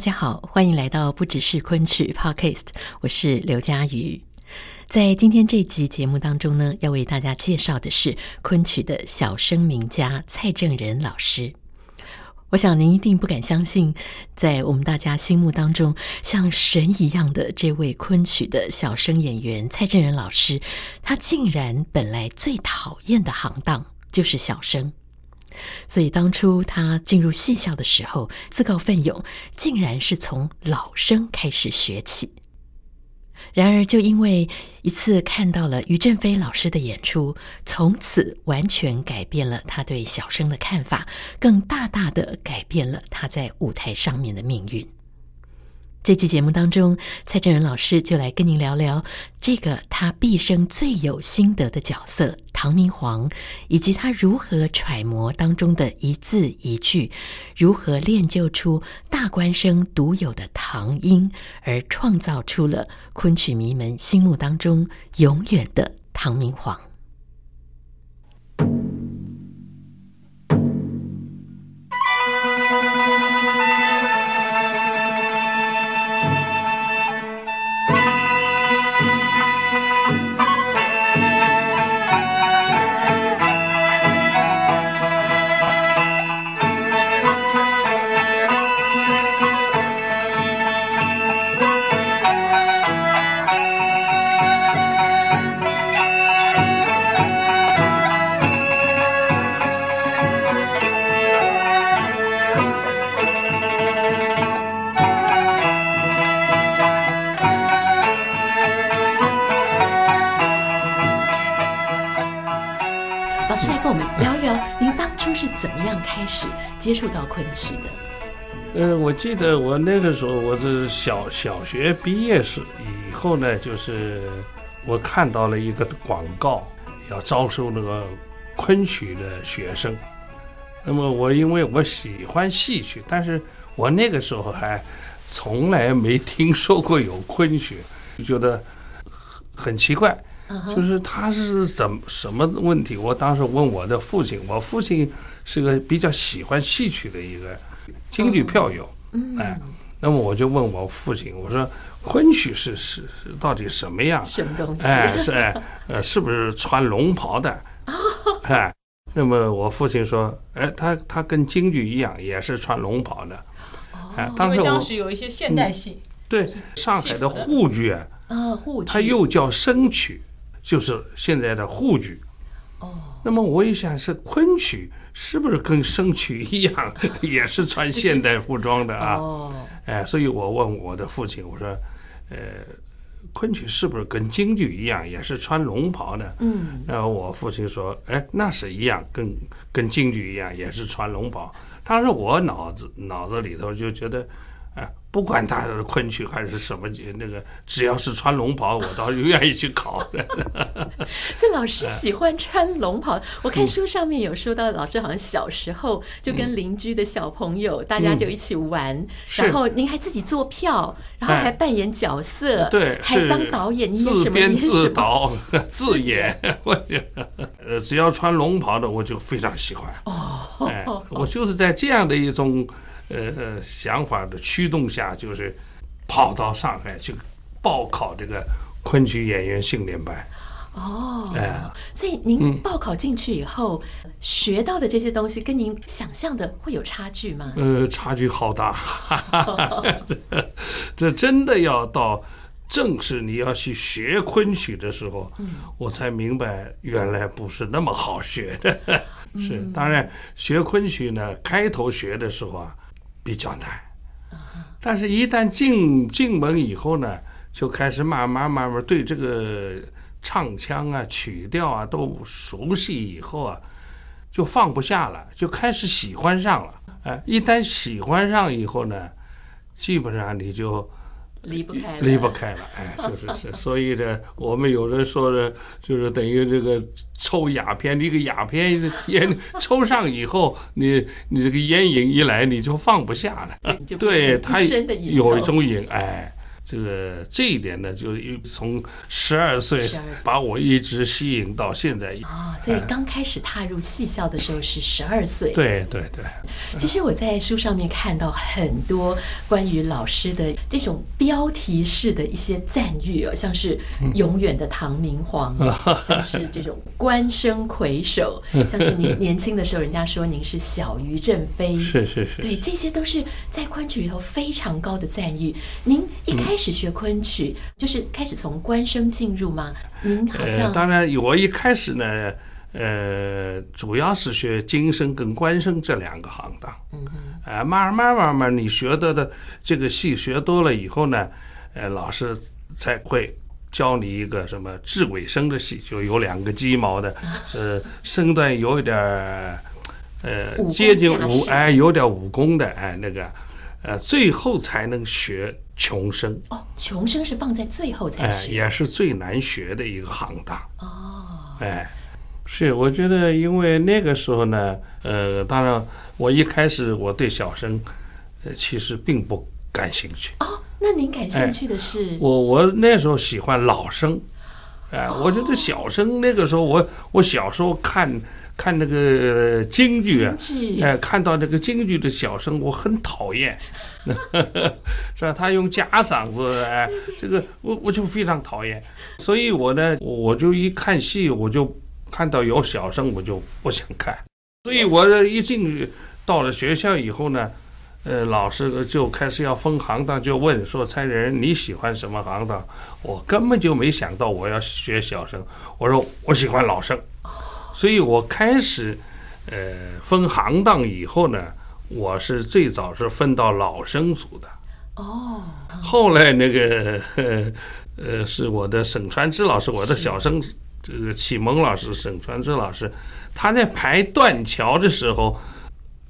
大家好，欢迎来到不只是昆曲 Podcast，我是刘佳瑜。在今天这集节目当中呢，要为大家介绍的是昆曲的小生名家蔡正仁老师。我想您一定不敢相信，在我们大家心目当中像神一样的这位昆曲的小生演员蔡正仁老师，他竟然本来最讨厌的行当就是小生。所以当初他进入戏校的时候，自告奋勇，竟然是从老生开始学起。然而，就因为一次看到了于正飞老师的演出，从此完全改变了他对小生的看法，更大大的改变了他在舞台上面的命运。这期节目当中，蔡正仁老师就来跟您聊聊这个他毕生最有心得的角色唐明皇，以及他如何揣摩当中的一字一句，如何练就出大官生独有的唐音，而创造出了昆曲迷们心目当中永远的唐明皇。开始接触到昆曲的，呃，我记得我那个时候我是小小学毕业时以后呢，就是我看到了一个广告，要招收那个昆曲的学生。那么我因为我喜欢戏曲，但是我那个时候还从来没听说过有昆曲，就觉得很很奇怪。就是他是怎么什么问题？我当时问我的父亲，我父亲是个比较喜欢戏曲的一个京剧票友，哎，那么我就问我父亲，我说昆曲是是到底什么样？什么东西？哎，是哎，呃，是不是穿龙袍的？哎，那么我父亲说，哎，他他跟京剧一样，也是穿龙袍的。哎，因为当时有一些现代戏，对，上海的沪剧啊，沪剧，它又叫生曲。就是现在的沪剧，哦，那么我一想是昆曲，是不是跟生曲一样，也是穿现代服装的啊？哦，哎，所以我问我的父亲，我说，呃，昆曲是不是跟京剧一样，也是穿龙袍的？嗯，然后我父亲说，哎，那是一样，跟跟京剧一样，也是穿龙袍。当时我脑子脑子里头就觉得。不管他是昆曲还是什么那个，只要是穿龙袍，我倒是愿意去考的。这老师喜欢穿龙袍，我看书上面有说到，老师好像小时候就跟邻居的小朋友，大家就一起玩，然后您还自己做票，然后还扮演角色，对，还当导演，你演什么？自编自导自演。呃，只要穿龙袍的，我就非常喜欢。哦，哎，我就是在这样的一种。呃，想法的驱动下，就是跑到上海去报考这个昆曲演员训练班。哦，哎，所以您报考进去以后，嗯、学到的这些东西，跟您想象的会有差距吗？呃，差距好大。这真的要到正式你要去学昆曲的时候，嗯、我才明白原来不是那么好学的。是，当然学昆曲呢，开头学的时候啊。比较难，但是，一旦进进门以后呢，就开始慢慢慢慢对这个唱腔啊、曲调啊都熟悉以后啊，就放不下了，就开始喜欢上了。哎，一旦喜欢上以后呢，基本上你就。离不开，离不开了，哎，就是是，所以呢，我们有人说的，就是等于这个抽鸦片，你个鸦片烟抽上以后，你你这个烟瘾一来，你就放不下了，对，他有一种瘾，哎。这个这一点呢，就从十二岁把我一直吸引到现在啊、哦，所以刚开始踏入戏校的时候是十二岁。对对对。其实我在书上面看到很多关于老师的这种标题式的一些赞誉哦，像是永远的唐明皇，像是这种官声魁首，像是您年轻的时候，人家说您是小于正飞，是是是，对，这些都是在昆曲里头非常高的赞誉。您一开始。开始学昆曲，就是开始从官声进入吗？您好像、呃、当然，我一开始呢，呃，主要是学京声跟官声这两个行当。嗯嗯。呃，慢慢慢慢，你学的的这个戏学多了以后呢，呃，老师才会教你一个什么智尾声的戏，就有两个鸡毛的，是身段有一点呃接近武哎，有点武功的哎，那个呃，最后才能学。琼声哦，穷生是放在最后才学，哎，也是最难学的一个行当哦。哎，是，我觉得因为那个时候呢，呃，当然我一开始我对小生，呃，其实并不感兴趣。哦，那您感兴趣的是？哎，我我那时候喜欢老生，哎，我觉得小生那个时候我我小时候看。看那个京剧啊，哎，看到那个京剧的小生，我很讨厌，是吧？他用假嗓子，哎，这个我我就非常讨厌。所以我呢，我就一看戏，我就看到有小生，我就不想看。所以我一进到了学校以后呢，呃，老师就开始要分行当，就问说：“蔡人你喜欢什么行当？”我根本就没想到我要学小生，我说我喜欢老生。所以我开始，呃，分行当以后呢，我是最早是分到老生组的。哦。后来那个，呃，是我的沈传之老师，我的小生这个启蒙老师沈传之老师，他在排断桥的时候，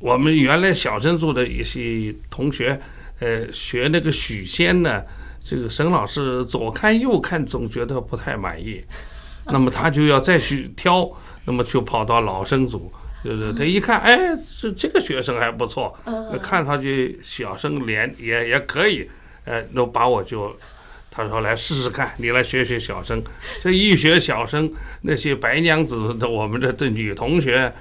我们原来小生组的一些同学，呃，学那个许仙呢，这个沈老师左看右看，总觉得不太满意，那么他就要再去挑。那么就跑到老生组，对不对他一看，哎，这这个学生还不错，看上去小生脸也也可以，呃，那把我就，他说来试试看，你来学学小生。这一学小生，那些白娘子的我们的的女同学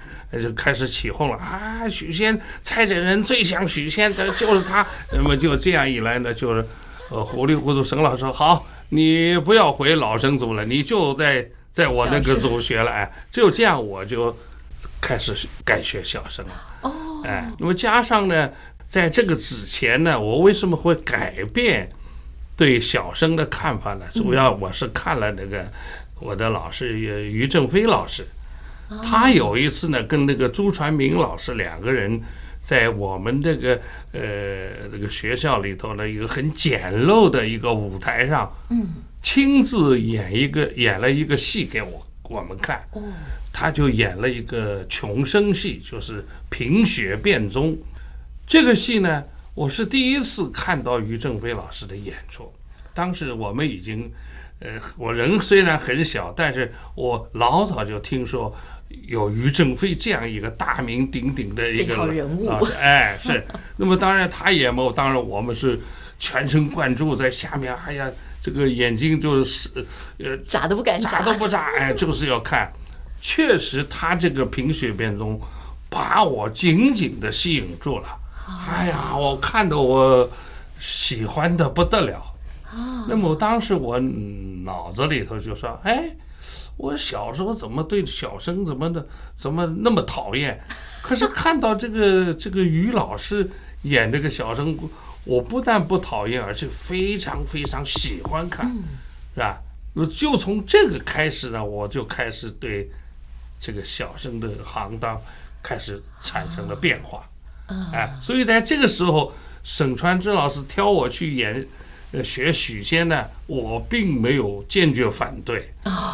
就开始起哄了啊，许仙，蔡这人最像许仙，的就是他。那么就这样一来呢，就是，呃，糊里糊涂，沈老师说好，你不要回老生组了，你就在。在我那个组学了，哎，就这样我就开始改学小生了。哦，哎，那么加上呢，在这个之前呢，我为什么会改变对小生的看法呢？主要我是看了那个我的老师于正飞老师，他有一次呢，跟那个朱传明老师两个人在我们这个呃这个学校里头呢一个很简陋的一个舞台上，嗯。亲自演一个演了一个戏给我我们看，他就演了一个穷生戏，就是《贫血变宗》。这个戏呢，我是第一次看到于正飞老师的演出。当时我们已经，呃，我人虽然很小，但是我老早就听说有于正飞这样一个大名鼎鼎的一个人物。哎，是。那么当然他演嘛，当然我们是全神贯注在下面。哎呀。这个眼睛就是，呃，眨都不敢眨，眨都不眨，哎，就是要看。确实，他这个《贫血变中》把我紧紧的吸引住了。哎呀，我看的我喜欢的不得了。那么当时我脑子里头就说：“哎，我小时候怎么对小生怎么的怎么那么讨厌？可是看到这个 这个于老师演这个小生。”我不但不讨厌，而且非常非常喜欢看，是吧？就从这个开始呢，我就开始对这个小生的行当开始产生了变化，哎，所以在这个时候，沈传之老师挑我去演呃学许仙呢，我并没有坚决反对。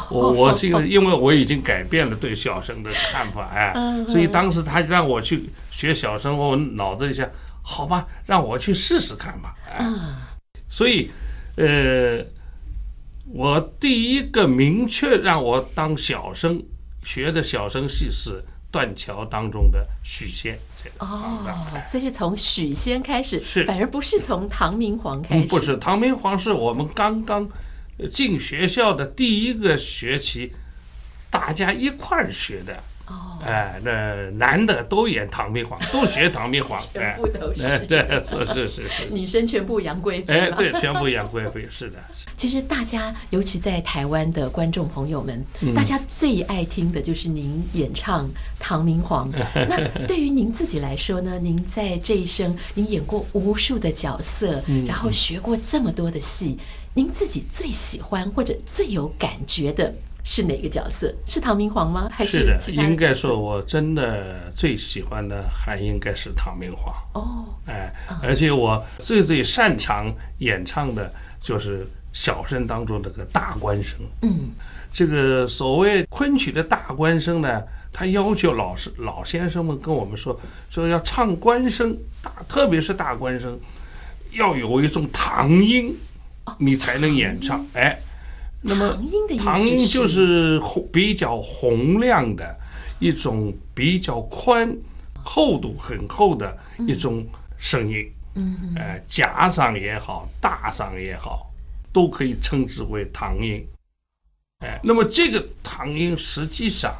我我这个 因为我已经改变了对小生的看法哎，所以当时他让我去学小生，我脑子里想，好吧，让我去试试看吧。哎，所以呃，我第一个明确让我当小生学的小生戏是。断桥当中的许仙哦，所以是从许仙开始，是反而不是从唐明皇开始。不是唐明皇是我们刚刚进学校的第一个学期，大家一块儿学的。哦，哎，那男的都演唐明皇，都学唐明皇，全部都是，哎、对，是是是是，女生全部杨贵妃，哎，对，全部杨贵妃，是的。其实大家，尤其在台湾的观众朋友们，大家最爱听的就是您演唱唐明皇。那对于您自己来说呢？您在这一生，您演过无数的角色，然后学过这么多的戏，您自己最喜欢或者最有感觉的？是哪个角色？是唐明皇吗？还是是的？应该说，我真的最喜欢的还应该是唐明皇。哦，哎，而且我最最擅长演唱的就是小生当中那个大官声。嗯，这个所谓昆曲的大官声呢，他要求老师老先生们跟我们说，说要唱官声大，特别是大官声，要有一种唐音，你才能演唱。哎。那么唐音就是比较洪亮的一种比较宽厚度很厚的一种声音，嗯，呃，假嗓也好，大嗓也好，都可以称之为唐音。哎，那么这个唐音实际上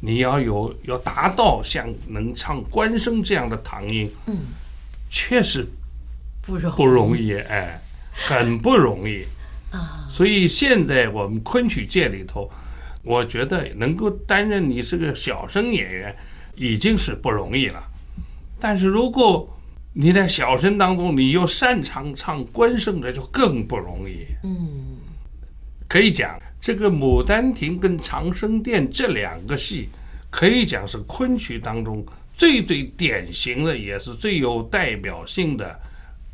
你要有要达到像能唱官声这样的唐音，嗯，确实不容不容易，哎，很不容易。啊，所以现在我们昆曲界里头，我觉得能够担任你是个小生演员，已经是不容易了。但是如果你在小生当中，你又擅长唱官生的，就更不容易。嗯，可以讲这个《牡丹亭》跟《长生殿》这两个戏，可以讲是昆曲当中最最典型的，也是最有代表性的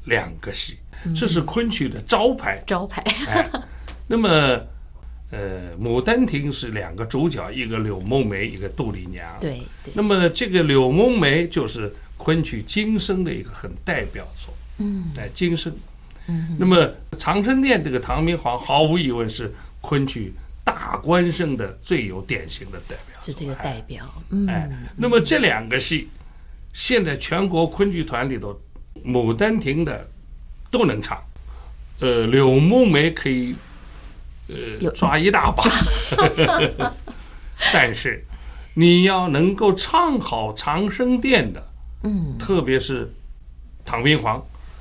两个戏。这是昆曲的招牌，招牌。哎，那么，呃，《牡丹亭》是两个主角，一个柳梦梅，一个杜丽娘。对。那么这个柳梦梅就是昆曲今生的一个很代表作。嗯。哎，今生。嗯。那么《长生殿》这个唐明皇，毫无疑问是昆曲大官生的最有典型的代表。是这个代表。哎。那么这两个戏，现在全国昆剧团里头，《牡丹亭》的。都能唱，呃，柳梦梅可以，呃，抓一大把，但是你要能够唱好长生殿的，嗯，特别是唐明皇，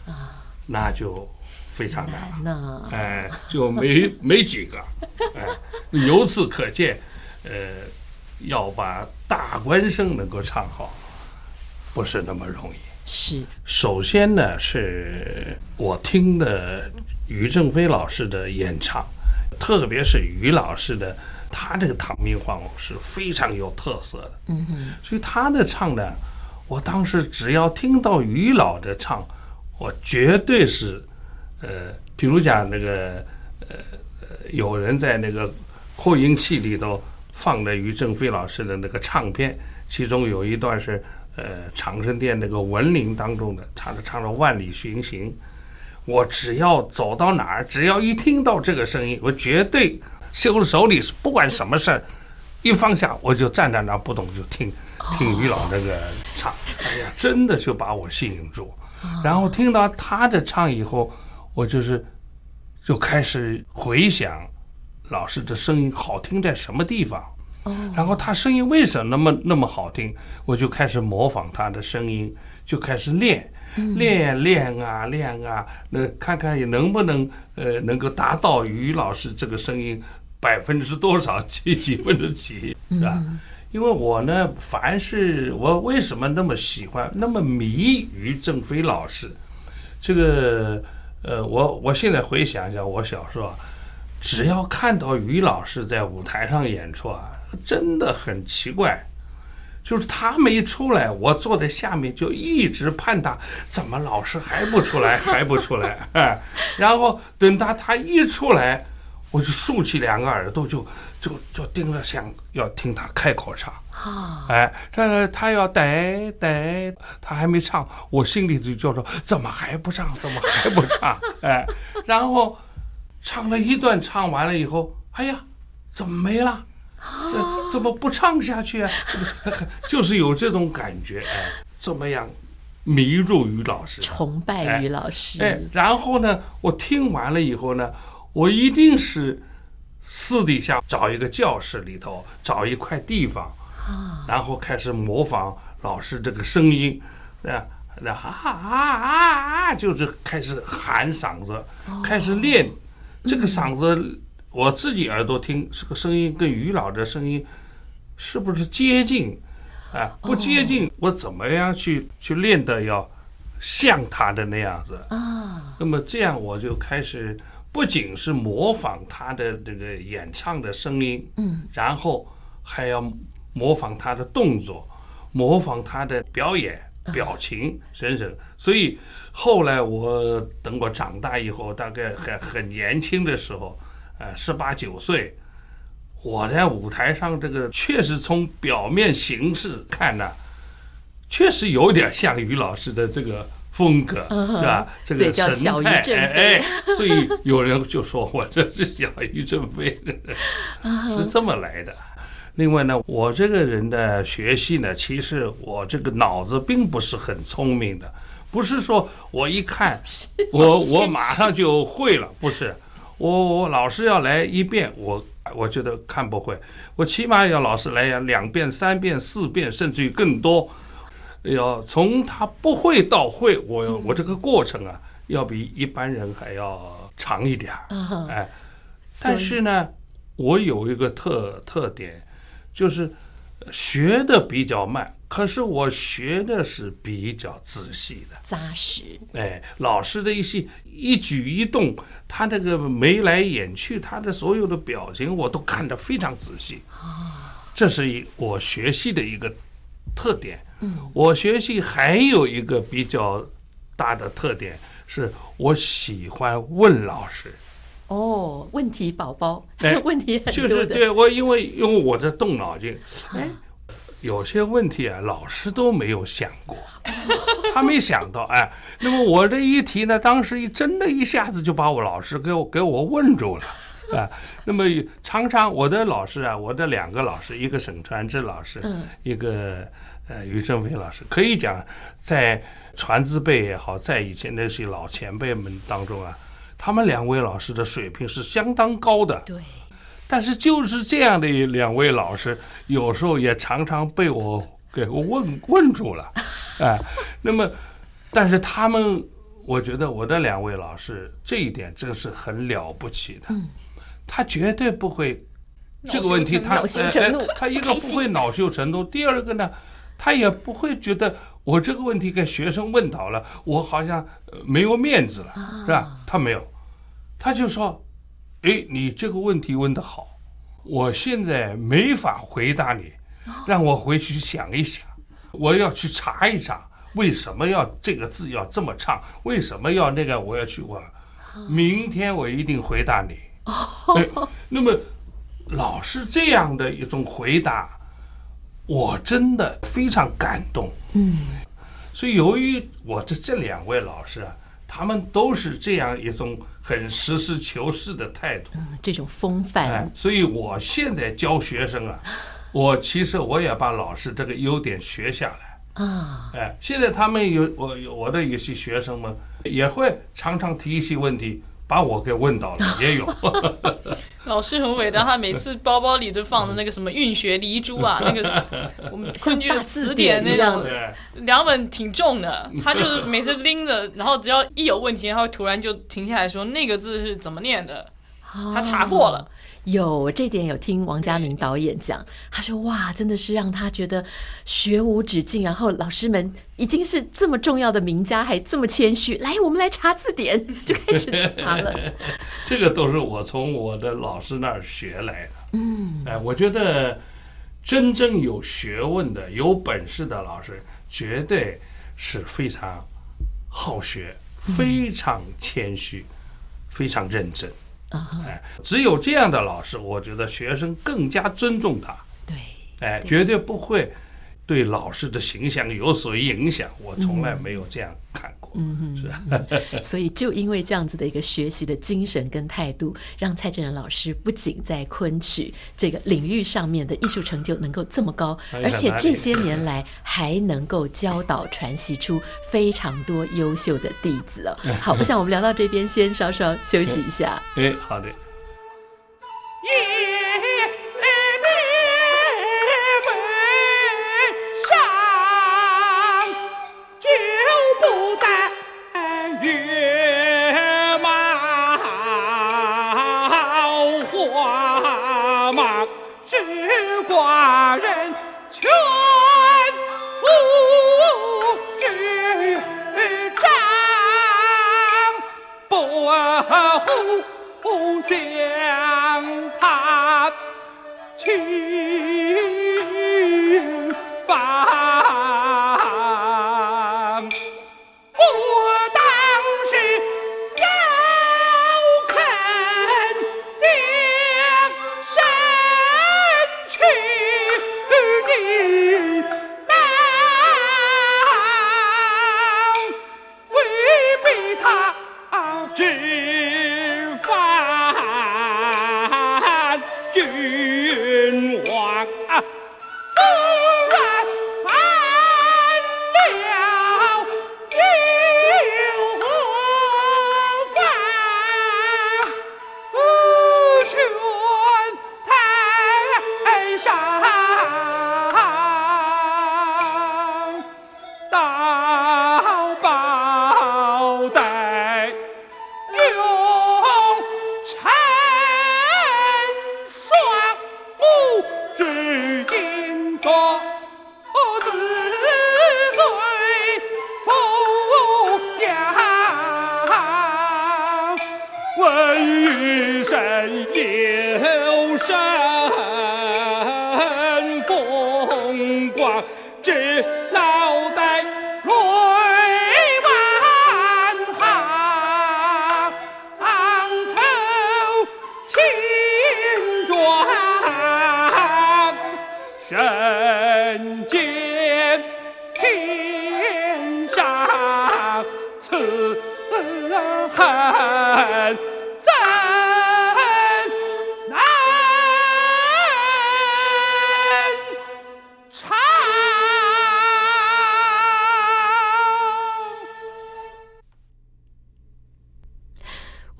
啊，那就非常难了，哎，就没 没几个，哎，由此可见，呃，要把大官声能够唱好，不是那么容易。是，首先呢，是我听的于正飞老师的演唱，特别是于老师的，他这个唐明皇是非常有特色的。嗯哼，所以他的唱呢，我当时只要听到于老的唱，我绝对是，呃，比如讲那个，呃呃，有人在那个扩音器里头放的于正飞老师的那个唱片，其中有一段是。呃，长生殿那个文林当中的唱着唱着万里寻行，我只要走到哪儿，只要一听到这个声音，我绝对手手里是不管什么事儿，一放下我就站在那儿不动，就听听于老那个唱，哎呀，真的就把我吸引住。然后听到他的唱以后，我就是就开始回想老师的声音好听在什么地方。然后他声音为什么那么那么好听？我就开始模仿他的声音，就开始练，练练啊练啊，那看看也能不能呃能够达到于老师这个声音百分之多少几几分之几是吧？因为我呢，凡是我为什么那么喜欢那么迷于正飞老师，这个呃我我现在回想一下，我小时候啊，只要看到于老师在舞台上演出啊。真的很奇怪，就是他没出来，我坐在下面就一直盼他，怎么老师还不出来，还不出来？哎，然后等他他一出来，我就竖起两个耳朵就，就就就盯着想要听他开口唱。啊，哎，这他要带带，他还没唱，我心里就叫做怎么还不唱，怎么还不唱？哎，然后唱了一段，唱完了以后，哎呀，怎么没了？怎么不唱下去啊？就是有这种感觉，哎，怎么样迷住于老师，崇拜于老师。哎，然后呢，我听完了以后呢，我一定是私底下找一个教室里头，找一块地方，然后开始模仿老师这个声音，啊，啊啊啊啊，就是开始喊嗓子，开始练这个嗓子。我自己耳朵听这个声音跟于老的声音是不是接近？啊，不接近，我怎么样去去练的要像他的那样子啊？那么这样我就开始不仅是模仿他的这个演唱的声音，嗯，然后还要模仿他的动作，模仿他的表演表情等等。所以后来我等我长大以后，大概还很年轻的时候。呃，十八九岁，我在舞台上这个确实从表面形式看呢，确实有点像于老师的这个风格，是吧？这个神态，哎哎，所以有人就说我这是小于正飞，是这么来的。另外呢，我这个人的学习呢，其实我这个脑子并不是很聪明的，不是说我一看 我我马上就会了，不是。我我老师要来一遍，我我觉得看不会，我起码要老师来呀两遍、三遍、四遍，甚至于更多，要从他不会到会，我我这个过程啊，要比一般人还要长一点儿，哎，但是呢，我有一个特特点，就是学的比较慢。可是我学的是比较仔细的，扎实。哎，老师的一些一举一动，他那个眉来眼去，他的所有的表情，我都看得非常仔细。啊，这是一我学习的一个特点。嗯，我学习还有一个比较大的特点，是我喜欢问老师。哦，问题宝宝，哎，问题很多的。就是对我，因为因为我在动脑筋，哎。有些问题啊，老师都没有想过，他没想到哎。那么我这一提呢，当时一真的一下子就把我老师给我给我问住了啊。那么常常我的老师啊，我的两个老师，一个沈传志老师，一个呃于正飞老师，可以讲在传字辈也好，在以前那些老前辈们当中啊，他们两位老师的水平是相当高的。对。但是就是这样的两位老师，有时候也常常被我给问问住了，哎，那么，但是他们，我觉得我的两位老师这一点真是很了不起的，他绝对不会这个问题他哎，他一个不会恼羞成怒，第二个呢，他也不会觉得我这个问题给学生问倒了，我好像没有面子了，是吧？他没有，他就说。哎，你这个问题问得好，我现在没法回答你，让我回去想一想，我要去查一查，为什么要这个字要这么唱，为什么要那个，我要去问，明天我一定回答你。哎，那么老师这样的一种回答，我真的非常感动。嗯，所以由于我的这两位老师啊。他们都是这样一种很实事求是的态度，嗯，这种风范。哎，所以我现在教学生啊，我其实我也把老师这个优点学下来啊。哎，现在他们有我有我的有些学生们也会常常提一些问题。把我给问到了，也有。老师很伟大，他每次包包里都放着那个什么运学黎珠啊，那个我们根据词典那种两本挺重的，他就是每次拎着，然后只要一有问题，他会突然就停下来说那个字是怎么念的，他查过了。有这点有听王家明导演讲，他说哇，真的是让他觉得学无止境。然后老师们已经是这么重要的名家，还这么谦虚，来，我们来查字典，就开始查了。这个都是我从我的老师那儿学来的。嗯，哎，我觉得真正有学问的、有本事的老师，绝对是非常好学、非常谦虚、非常认真。哎，只有这样的老师，我觉得学生更加尊重他。对，哎，绝对不会。对老师的形象有所影响，我从来没有这样看过。嗯，是啊。所以就因为这样子的一个学习的精神跟态度，让蔡振仁老师不仅在昆曲这个领域上面的艺术成就能够这么高，而且这些年来还能够教导传习出非常多优秀的弟子哦。好，我想我们聊到这边，先稍稍休息一下。哎，好的。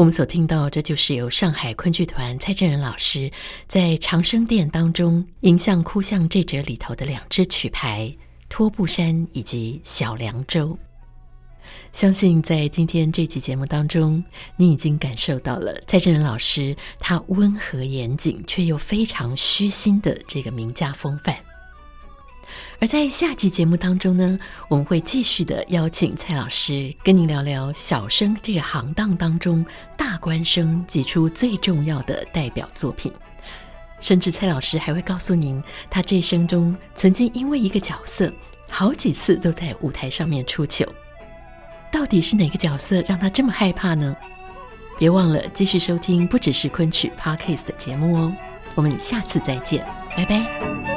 我们所听到，这就是由上海昆剧团蔡振仁老师在长生殿当中《迎向哭向》这折里头的两支曲牌《托布衫》以及《小凉州》。相信在今天这期节目当中，你已经感受到了蔡振仁老师他温和严谨却又非常虚心的这个名家风范。而在下集节目当中呢，我们会继续的邀请蔡老师跟您聊聊小生这个行当当中大官生挤出最重要的代表作品，甚至蔡老师还会告诉您，他这一生中曾经因为一个角色，好几次都在舞台上面出糗。到底是哪个角色让他这么害怕呢？别忘了继续收听不只是昆曲 Podcast 的节目哦，我们下次再见，拜拜。